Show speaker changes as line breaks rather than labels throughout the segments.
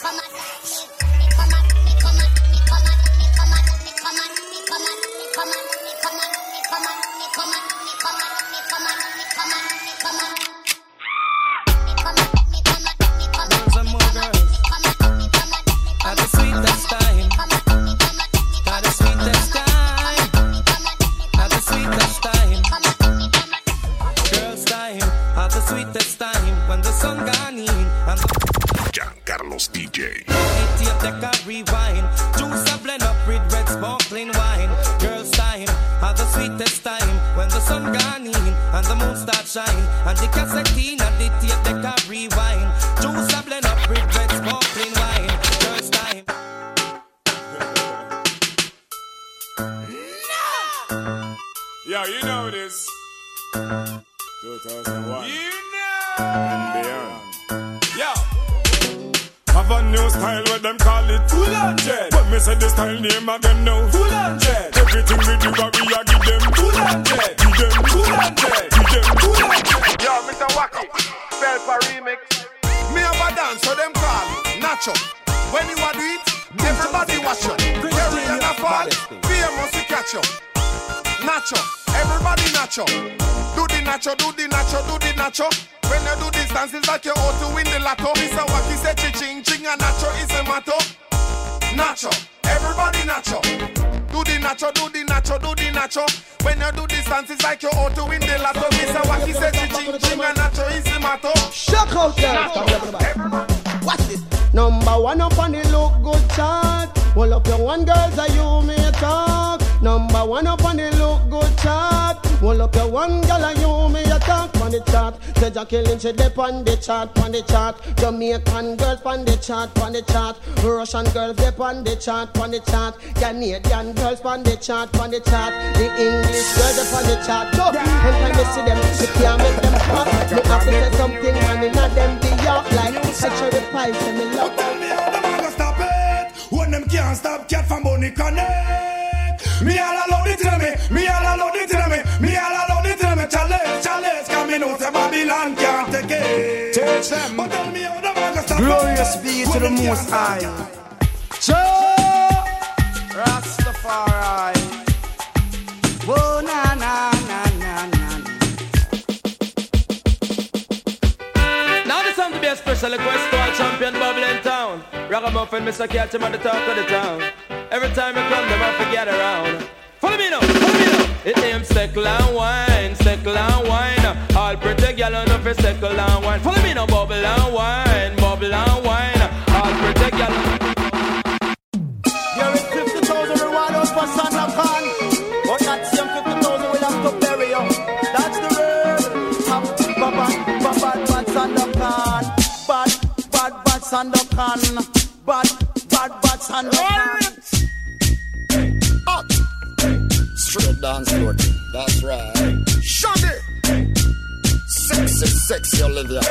Yo, call it Full Hundred. When me say the style name of them now Full Hundred. Everything we do, we a give them Full Hundred. Give them Full Hundred. Give them Full Hundred.
Yo, Mr. Wacky, spell for remix.
Me have a dance, so them call it Nacho. When you a do it, everybody watch you. Carry and a fall, fear must catch you. Nacho, everybody nacho. Do the nacho, do the nacho, do the nacho. When you do this dance, it's like you ought to win the lotto. Mr. Wacky said ching ching and nacho is a motto. Nacho, everybody nacho. Do the nacho, do the nacho, do the nacho. When you do this dance, it's like you ought to win the lotto. Mr. Wacky said ching ching and nacho is a motto.
Shock out there. Watch this. Number one up on the look good chart. Hold up your one girls, are you may talk. Number one up on the look good chart. Hold up your one girl, and you may talk on the chart. Say Jacqueline, she dip on the chart, on the chart. Jamaican girls on the chart, on the chart. Russian girls dip on the chart, on the chart. Canadian girls on the chart, on the chart. The English girls dip on the chart. So, anytime you see them, you can't make them pop. Me have to say something, and in them be up like a cherry pie. Say me love.
Tell me how them a go stop it When them can't stop cat from Bonnie Connect Me all alone it tell me Me all alone it tell me Me all alone it tell me Challenge, challenge Come me know say Babylon can't take it
Teach them.
But tell me how them a go stop
Glorious be to the Most High.
it.
A special request to our champion Bubble in town. Ragamuffin, Mr. Catch him at the top of the town. Every time you come, them have to around. Follow me now, follow me now. It name Steckle and Wine, Steckle and Wine. All pretty gal on for Steckle and Wine. Follow me now, Bubble and Wine, Bubble and Wine. All pretty gal.
Bad Sandakan. Bad, bad, bad Sandakan.
Straight dance floor. That's right.
Shandy.
Sexy, sexy Olivia.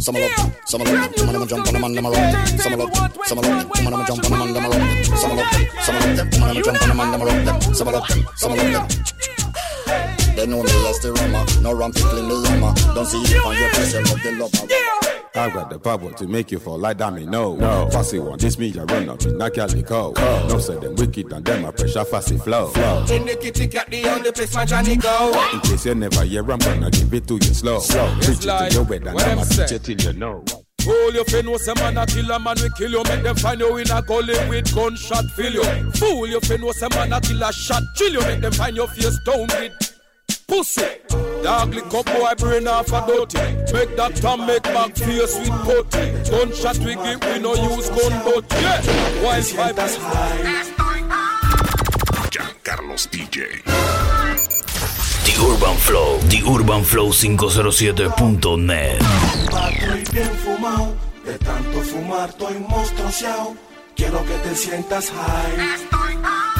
Some of them, some of them, some of them jump on the man, them a rock. Some of them, some of them, some of them jump on the man, them a rock. Some of them, some of them, some of them jump on the man, them a rock. Some of them, some of them. They know me as the rumor, no rum tickling me yama. Don't see it on your face, you love the lover.
I've got the power to make you fall like that, me no. No. Fussy one, this me, I run up, knock out the cold. No say them wicked and them a pressure fussy flow. flow.
In the kitty cat, the only place my Johnny go.
In case you never hear, I'm gonna give it to you slow. Slow. Preach it
like
to your head and I'ma
them
teach
say.
it till you know. Fool you fin know some man a kill a man we kill you Make them find you in a gully with gunshot fill you Fool you fin know some man a kill a shot chill you Make them find your face down with pussy. Dog lick up boy brain off a dirty. Make that time make back face with putty Gunshot we give we no use gun but yeah. Wild vibes. high.
Carlos DJ The Urban Flow, The Urban Flow 507.net.
Estoy bien fumado, de tanto fumar estoy monstruoseado. Quiero que te sientas high. Estoy
Tiene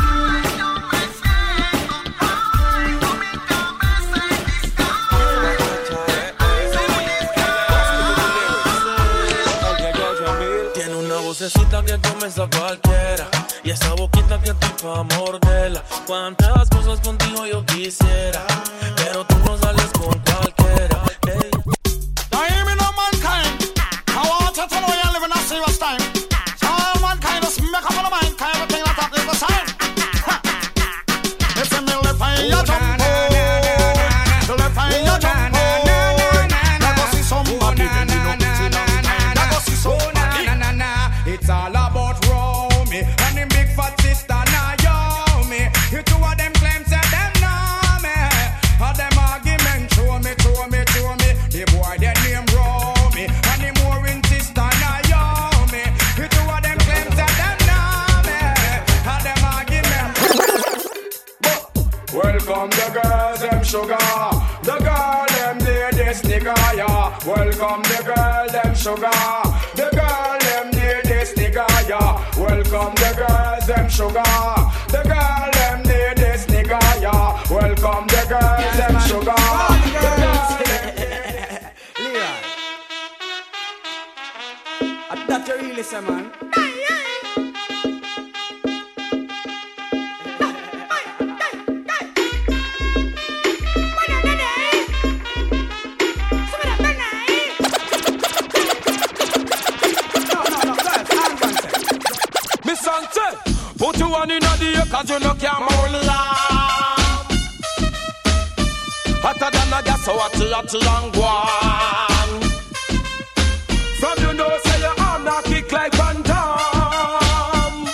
una vocecita que comienza cualquiera y esa boquita que te pa' morderla. Cuántas cosas contigo yo quisiera, pero tú no sales con cualquiera. Hey.
Welcome the girl, them sugar. The girl, them ladies, nigga, yeah. Welcome the girls, them sugar. The girl, them ladies, nigga, yeah. Welcome the girls, them sugar. The girl,
Leon. I that you really say, man.
Cause you no can hold on. Hotter than a gas, so hot, hot, and guan. From you know, say your arm now kick like Van Damme.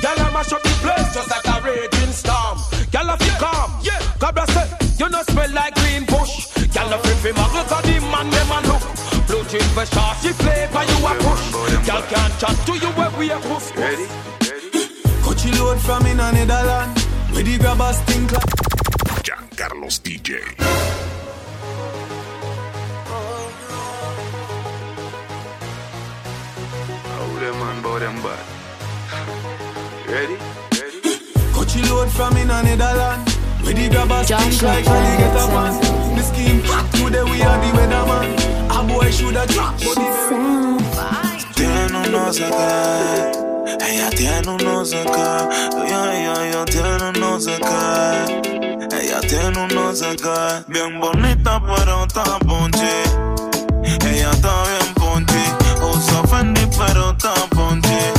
Girl, I mash up the place just like a raging storm. Girl, if you calm, yeah. Cabra say, you no smell like green bush. Girl, if you feel muggle, cause the man, them a look. Blue jean for short, she flavor, you a push. Girl can't chat to you where we a push. Ready?
Coachy from in a Netherland. Where the grabbers think like.
Carlos DJ.
How them man bow them bad. Ready?
Coachy load from in a Netherland. Where the grabbers think
Joshua
like Charlie get a man. The scheme hot today we are the weatherman. A boy shoulda drop, but the
Tiene unos acá, Ella tiene un no sé qué, ella, ella, ella tiene un no sé qué. Ella tiene un no sé qué, bien bonita pero está ponchi. Ella está bien ponchi, usa Fendi pero está
ponchi.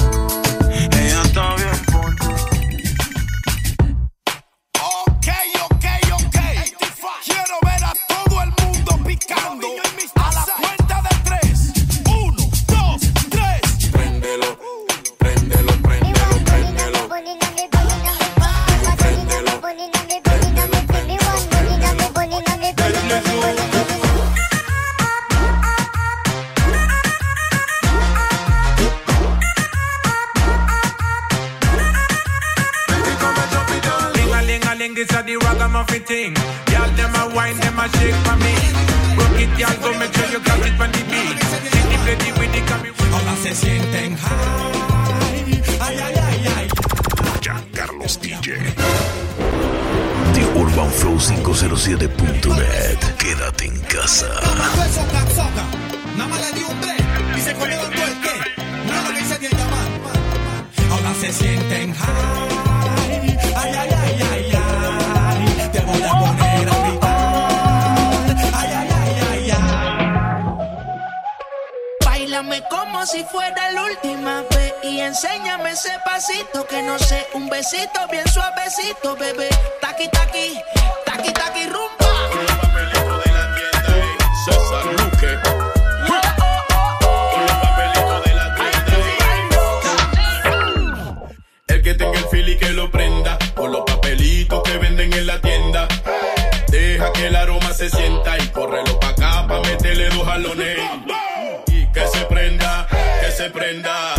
This a the ragamuffin thing. Y'all them a wine, them a shake for me. Rock it, y'all, so make sure you catch it on the beat. With the copy. Ahora se sienten high. Ay, ay, ay, ay.
Carlos DJ. The Urban Flow 507.net. Quédate en casa.
Soca, soca. Nada más le dio un break y se comió el tuerque. Nada que se dio llamar. Ahora se sienten high.
si fuera la última vez y enséñame ese pasito que no sé, un besito bien suavecito, bebé. Taqui taqui, taqui taqui rumba. Con la papelito de la tienda.
César Luque.
Con la papelito de la tienda. El que tenga el fili que lo prenda, con los papelitos que venden en la tienda. Deja que el aroma se sienta y córrelo pa' acá pa' meterle dos jalones. Prenda.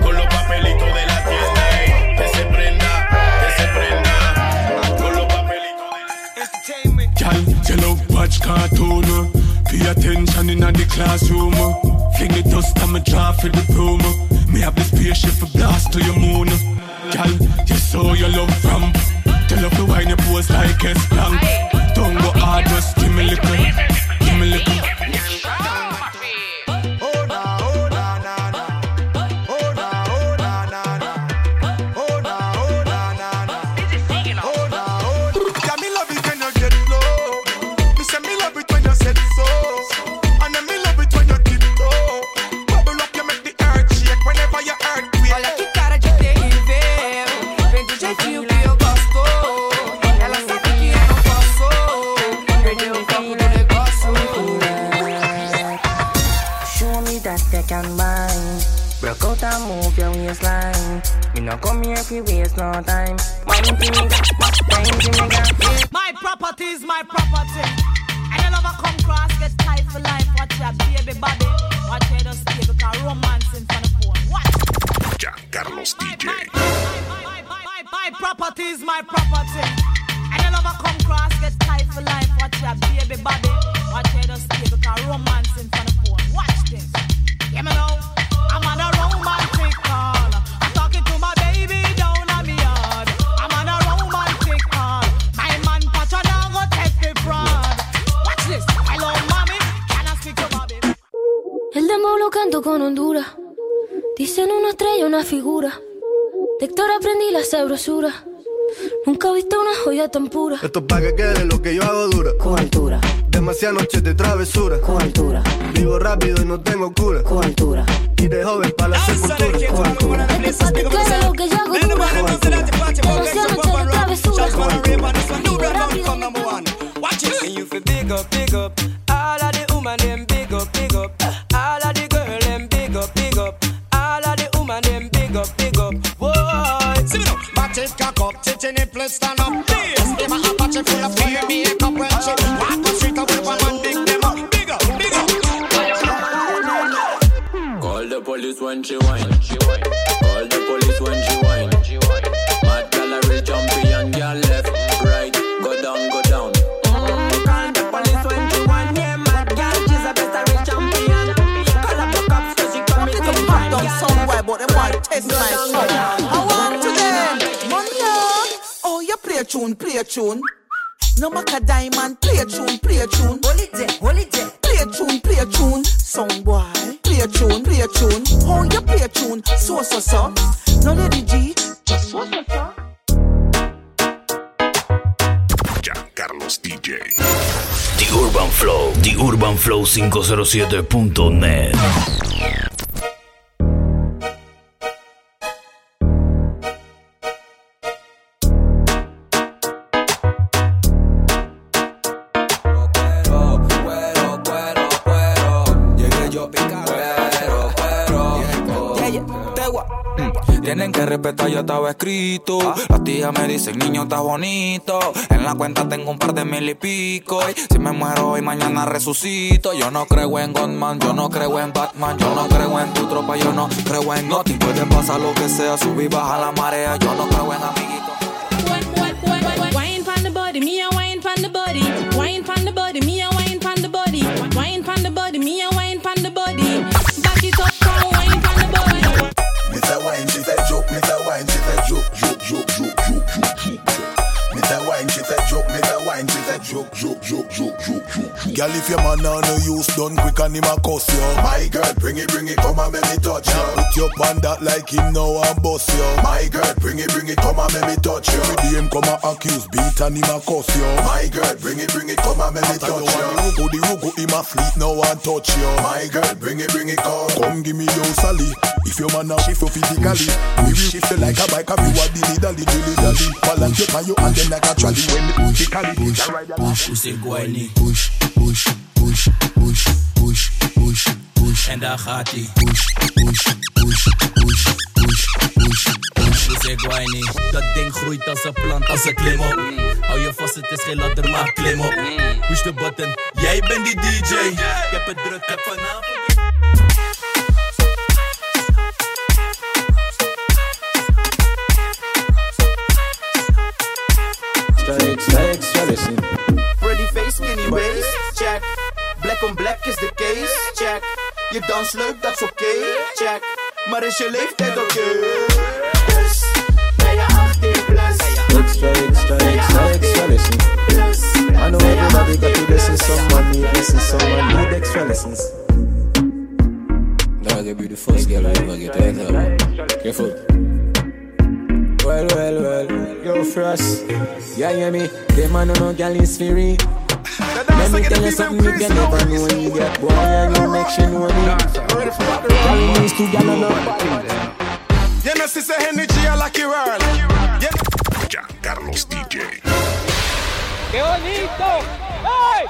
Con los papelitos de la tienda, ey, que se prenda, que se prenda. Con los papelitos de la
Gal, you love watch cartoon. Uh, Pay attention in the classroom. Uh. Fling the dust and me draw for the broom. Uh. Me have the spaceship for blast to your moon. Gal, you saw your love from. Tell love the wine your pose like a
Broke out and move your waistline. Me no come here if you waste no time. Mind to me, mind to me, girl.
My property is my property. And you never come cross, get tight for life. Watch your baby body. Watch your just stay because romance in front of phone. Watch.
Carlos DJ.
My property is my property. And you never come cross, get tight for life. Watch your baby body. Watch your just stay because romance in front of phone. Watch this. Yeah, me know.
con Honduras. Dicen una estrella, una figura. De Héctor aprendí la sabrosura. Nunca he visto una joya tan pura.
Esto es para que quede lo que yo hago dura.
Con altura.
Demasiadas noches de travesura.
Con altura.
Vivo rápido y no tengo cura.
Con altura.
Y de joven para la sepultura.
Con altura. Esto es pa' que quede lo que yo hago dura.
Con altura.
Demasiadas noches de travesura. Con altura. Vivo rápido.
Watch it. And you feel big up, big up. All of the woman them big up, big up. All of the girl them big up, big up. All of the woman them big up, big up. Boy,
See me now, back it cock up, tit in it, place stand up. Yes, them a Apache full of fire, makeup when she walk
when she whine. Mm, call the police when she whine. Mad gallery champion, girl left, right, go down, go down.
Call the police when she want yeah, mad girl. She's a best real champion. Call up the cops 'cause she come in
It's a pop down somewhere, but them want test my sound. I want to them. Money. Oh, you play a tune, play a tune. No matter diamond, play a tune, play a tune. Hold it there, hold it tune, you play tune, so so so. No lady G, just so so so.
Carlos DJ. The Urban Flow, The Urban Flow 507.net.
Respetar, ya estaba escrito. Las tías me dicen, niño, estás bonito. En la cuenta tengo un par de mil y pico. Y si me muero hoy, mañana resucito. Yo no creo en Godman, yo no creo en Batman. Yo no creo en tu tropa, yo no creo en nothing. Puede pasar lo que sea, subir, baja la marea. Yo no creo en amiguitos.
Wine pon the body, me a wine pon the body. Wine
Girl, if your man on no use done quick and him a cuss you.
My girl, bring it, bring it, come and make me touch you.
Put your pan that like him now and bust you.
My girl, bring it, bring it, come and make me touch you.
Every day him come and accuse, beat and him a cuss you.
My girl, bring it, bring it, come and make me touch
you want the
you.
rugo, the rugo, him a fleet now and touch you.
My girl, bring it, bring it, come.
Come give me your Sally. If your man a shift you physically, we will shift you like a bike. If you a dilly dally, dilly dally, balance you on you and then like a trolley. When me physically, push, push,
Push it, Guayni.
push, push, push, push, push, push, push.
En daar gaat hij.
Push, push, push, push, push, push, push.
Push it, Guayni. Dat ding groeit als een plant, als een klim op. Hou je vast, het is geen ladder, maar klim op. Push the button, jij bent die DJ. Ik heb het druk, heb vanavond.
Je dans leuk, dat is oké, check. Maar is je leeftijd oké? Plus, ben je 18 plus?
Extra, extra, extra, extra lessons. I know everybody got to listen, someone need listen, someone need extra lessons.
Dog, you be the first girl I ever get to enter. Careful.
Well, well, well, go for us. Yeah, me? Them man no girl is free. Let me tell you something you can never know when you get boy and you make she know me. Girl needs to girl on her body.
You know, sister energy, I like your world.
Carlos DJ.
¡Qué bonito! ¡Ay!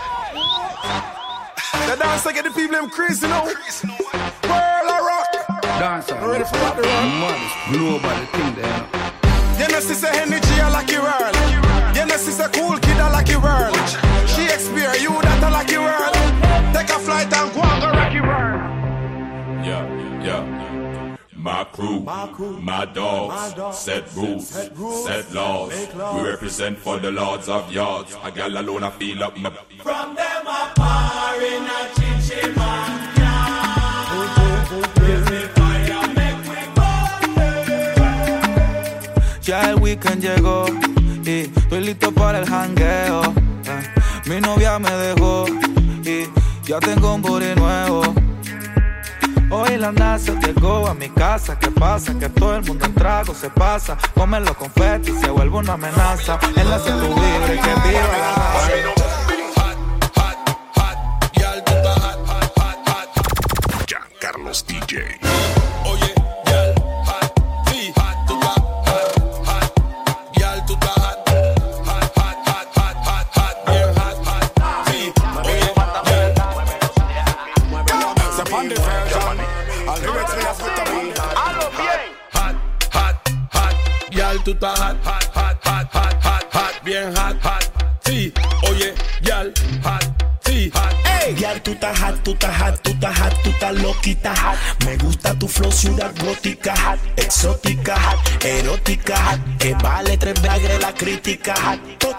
The dancer get the people them crazy now. World of rock.
Dancer.
Ready for what the rock?
Man, global thing there.
You know, sister energy, I like your world. You know, sister cool kid, I like your world.
My crew, my, dogs, set rules, set, laws. We represent for the lords of yards. A gal alone, I feel up my.
From them I par in a chinchin man.
Ya el weekend llegó y estoy listo para el jangueo. Ah, Mi novia me dejó y ya tengo un booty nuevo. Hoy la NASA llegó a mi casa. ¿Qué pasa? Que todo el mundo en trago se pasa. Comen los confetis se vuelve una amenaza. En la tu libre que viva la.
Carlos DJ.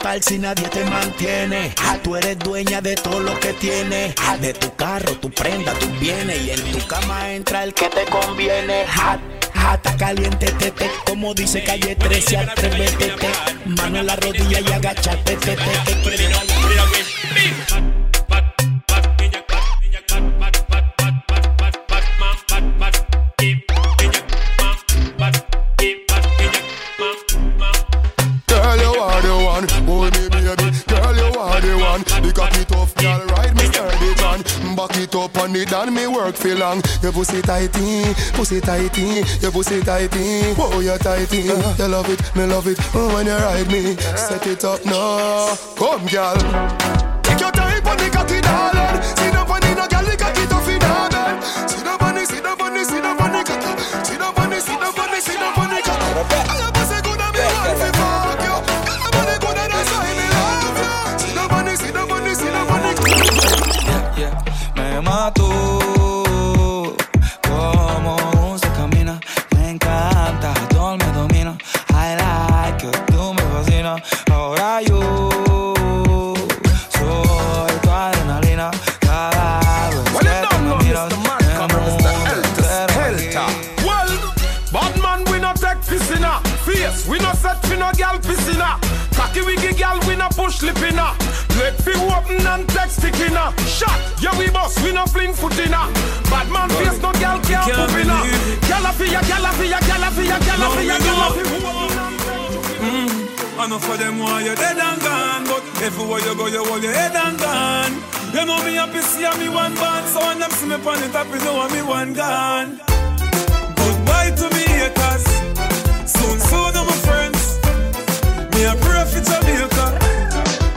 Total, si nadie te mantiene, hot, tú eres dueña de todo lo que tienes, hot, de tu carro, tu prenda, tus bienes. Y en tu cama entra el que te conviene. Hata caliente, tete, como dice calle 13, atrévete, te. mano en la rodilla y agachate, te,
the cocky tough, girl, ride me sturdy John. Back it up on it and me work for long. Your pussy tighty, pussy tighty, your pussy tighty. Oh, you tighty. You love it, me love it. Oh, when you ride me, set it up now. Come, girl. Take your time on the cocky, darling. See the funny, no girl, the cocky
we no push lip in a. Let fi open and take stick in a. Shot, yeah we boss, we no fling foot in a. Bad man face, no gal can't poop in a.
it.
Gal a fi ya, gal a fi ya, gal a fi ya, gal a fi ya, gal a fi
I know for mm. them why you're dead and gone But everywhere you go you hold your head and gone You know me happy see me one band So when them see me on the top you know me one gone Goodbye to me haters Soon soon I'm my friends Me a pray for Jamaica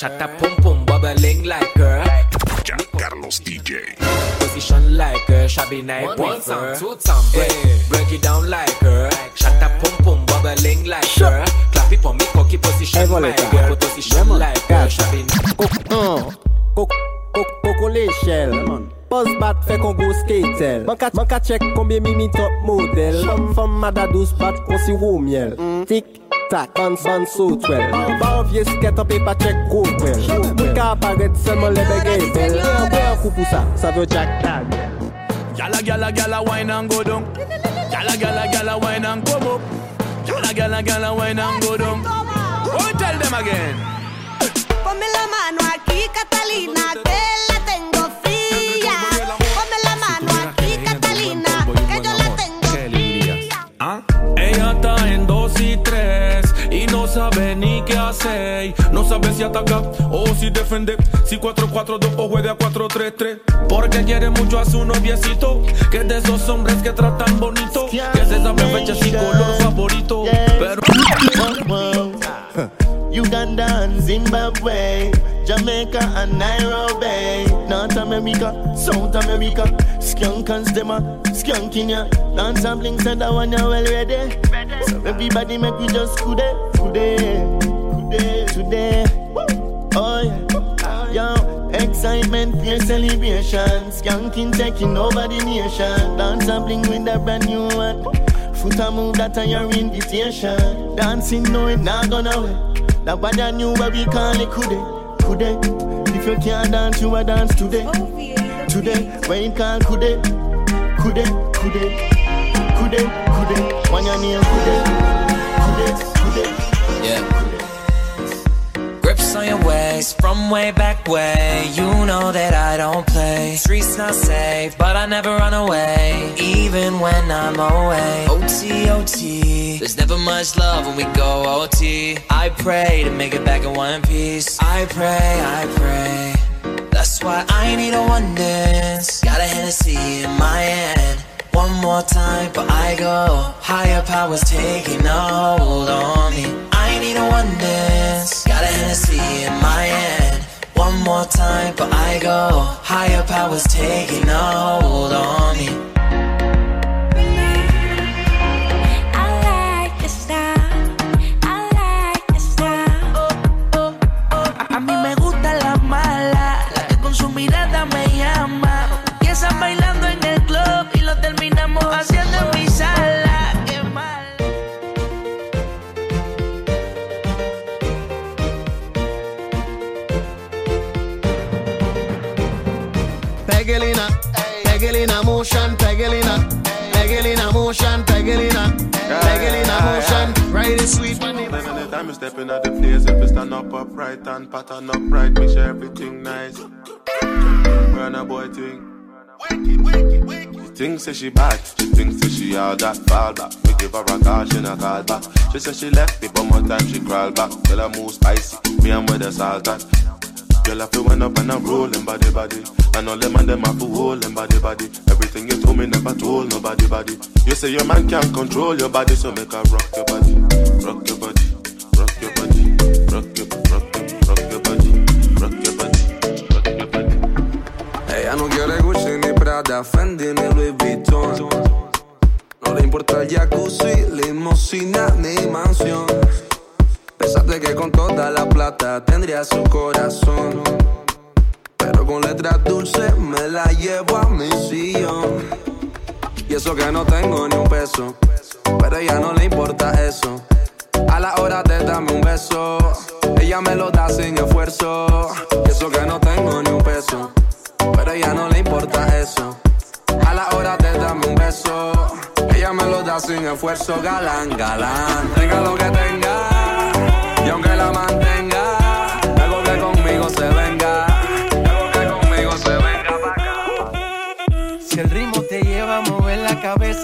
her. Shut up, pum pum, bubbling like her.
Carlos DJ.
Position like her, shabby night One time, two time, break. Break it down like her. Shut up, pum pum, bubbling like her. Clap it for me, cocky position like her. Position like her, shabby night.
Coco l'échelle Buzz bat fait qu'on go skatel Man ka, man ka check combien mimi top model Femme femme mada douce bat qu'on si roux miel mm. Tic tac, ban ban so twel Ban vieux skate up et pas check go well Mwen ka apparaître seulement les bégay belle Ouais un coup pour ça, ça veut jack tag
Gala gala gala wine and go down. Gala gala gala wine and come up. Gala gala gala wine and go down. Oh, tell them again.
Ponme la mano aquí, Catalina, que
ni qué hacer. No sabe si ataca o si defender. Si 4-4-2 o juega 4-3-3. Porque quiere mucho a su noviecito. Que es de esos hombres que tratan bonito. Que se sabe fecha y color favorito. Pero.
Uganda and Zimbabwe, Jamaica and Nairobi, North America, South America, skunk and stemma, skunking ya. Dance and bling said that one you well ready. So everybody make we just today, today, today, today. Oh yeah, yo, excitement, fear celebration, skunking taking over the nation. Dance and bling with a brand new one. Foot a move that a your invitation. Dancing no it not gonna wait. That bad I knew where we call it kude, kude. If you can't dance, you a dance today, oh, today. When it call kude, kude, kude, kude, kude. When your name kude, kude, kude.
Yeah. On your waist from way back way. You know that I don't play. Streets not safe, but I never run away, even when I'm away. OT, OT. There's never much love when we go OT. I pray to make it back in one piece. I pray, I pray. That's why I need a one dance. Got a Hennessy in my hand. One more time, but I go. Higher powers taking a hold on me. I need a one dance. Hennessy in my hand. One more time, but I go. Higher powers taking a hold on me.
Pegelina, Pegelina motion. Ride it sweet.
Then anytime you step in at the place, if you stand up upright and pattern upright, make sure everything nice. Burn a boy thing. She thinks that she bad, she thinks that she all that fall back. Me give her a call, she not call back. She said she left me, but more time she crawl back. Tell her move spicy, me and with the salt at. Girl, have to wind up and I'm rolling body body. And all them and them have to hold them body body. Everything you told me never told nobody body. You say your man can't control your body, so make her rock your body, rock your body, rock your body, rock your, rock your, rock your body, rock your body, rock your body.
Ella no quiere Gucci ni Prada, Fendi ni Louis Vuitton. No le importa el jacuzzi, limosina ni mansión. Pensaste que con toda la plata tendría su corazón. Pero con letras dulces me la llevo a mi sillón. Y eso que no tengo ni un peso. Pero a ella no le importa eso. A la hora de darme un beso, ella me lo da sin esfuerzo. Y eso que no tengo ni un peso. Pero a ella no le importa eso. A la hora de darme un beso, ella me lo da sin esfuerzo. Galán, galán, tenga lo que tenga.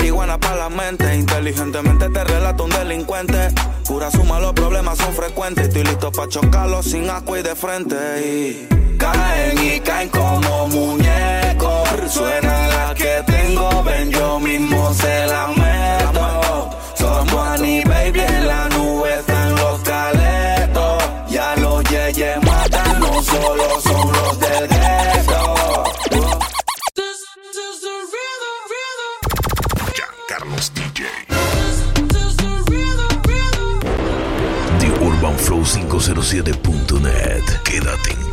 Marihuana para la mente. Inteligentemente te relato un delincuente. Pura suma, los problemas son frecuentes. Estoy listo para chocarlos sin asco y de frente. Y caen y caen como muñecos. Suena la que tengo, ven yo mismo se la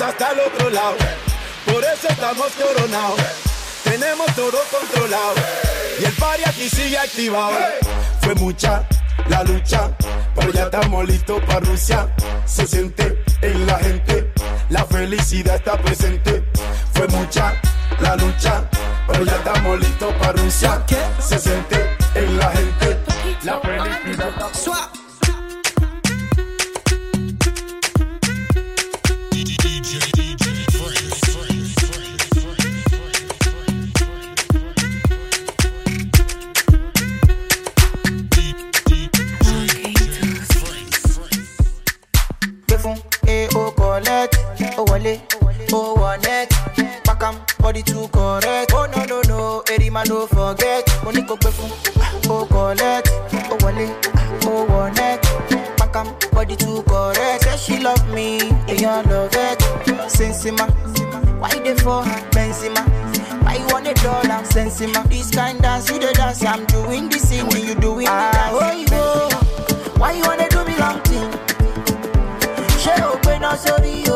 Hasta el otro lado, por eso estamos coronados. Tenemos todo controlado y el party aquí sigue activado. Fue mucha la lucha, pero ya estamos listos para Rusia. Se siente en la gente, la felicidad está presente. Fue mucha la lucha, pero ya estamos listos para Rusia. Se siente en la gente, la felicidad está
gbé wale, oh one X. Pack 'em, body too correct. Oh no no no, every man don't forget. Money go perfume, oh collect, oh wale, oh one X. Pack 'em, body too correct. Say she love me, and you love it. Sensima, why they for Benzema? Why you want it all? Sensima. This kind dance, you the dance. I'm doing the same when you doing the ah, dance. Oh, you go. Why you wanna do me long thing? Ṣé o pe náà sórí o?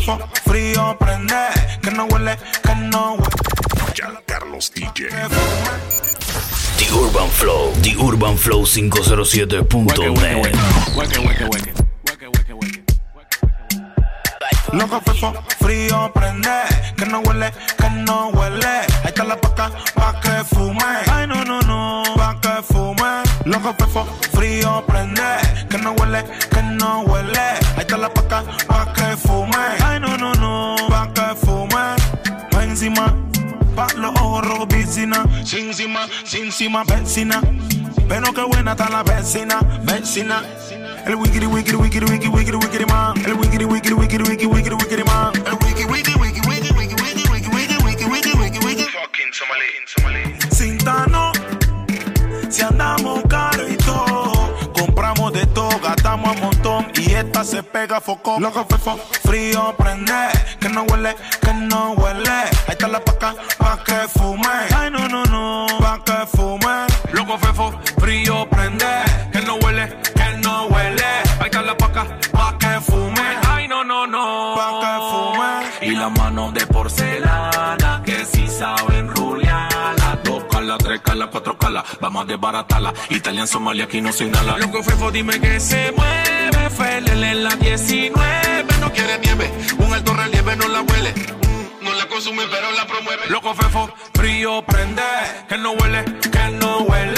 Fefo, frío, prende, que no huele, que no huele.
Carlos DJ.
The Urban Flow, The Urban Flow 507.net.
Loco fefo, frío, prende, que no huele, que no huele. Ahí está la paca, pa' que fume. Ay, no, no, no, pa' que fume. Loco fefo, frío, prende, que no huele, que no huele. Ahí está la paca, Pa' encima, pa' los ojos rojos, piscina. Sin encima, sin encima, vecina. Pero qué buena está la vecina, vecina. El wikiri wikiri wikiri wikiri wikiri wikiri man. El wikiri wikiri wikiri wikiri wikiri wikiri man. El wiki wiki wiki wiki wiki wiki wiki wiki wiki wiki. Fucking Somali, a montón y esta
Loco fefo, frío prende, que no huele, que no huele. Ahí está la paca, pa' que fume. Ay, no, no, no, pa' que fume.
Loco fefo, frío prende, que no huele, que no huele. Ahí está la paca, pa' que fume. Ay, no, no, no.
Pa' que fume.
Y la mano de porcelana, que si saben rulearla. Calas, tres calas, cuatro calas, vamos a desbaratarla. Italian, Somalia, aquí no se inhala. Loco fefo, dime que se mueve. Felele en la 19, no quiere nieve. Un alto relieve no la huele. Mm, No la consume, pero la promueve. Loco fefo, frío prende, que no huele, que no huele.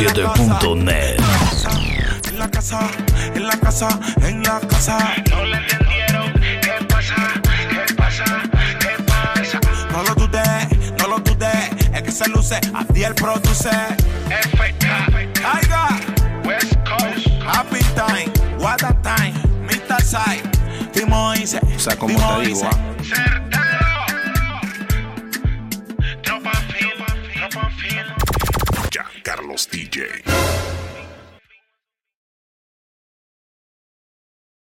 Lucid.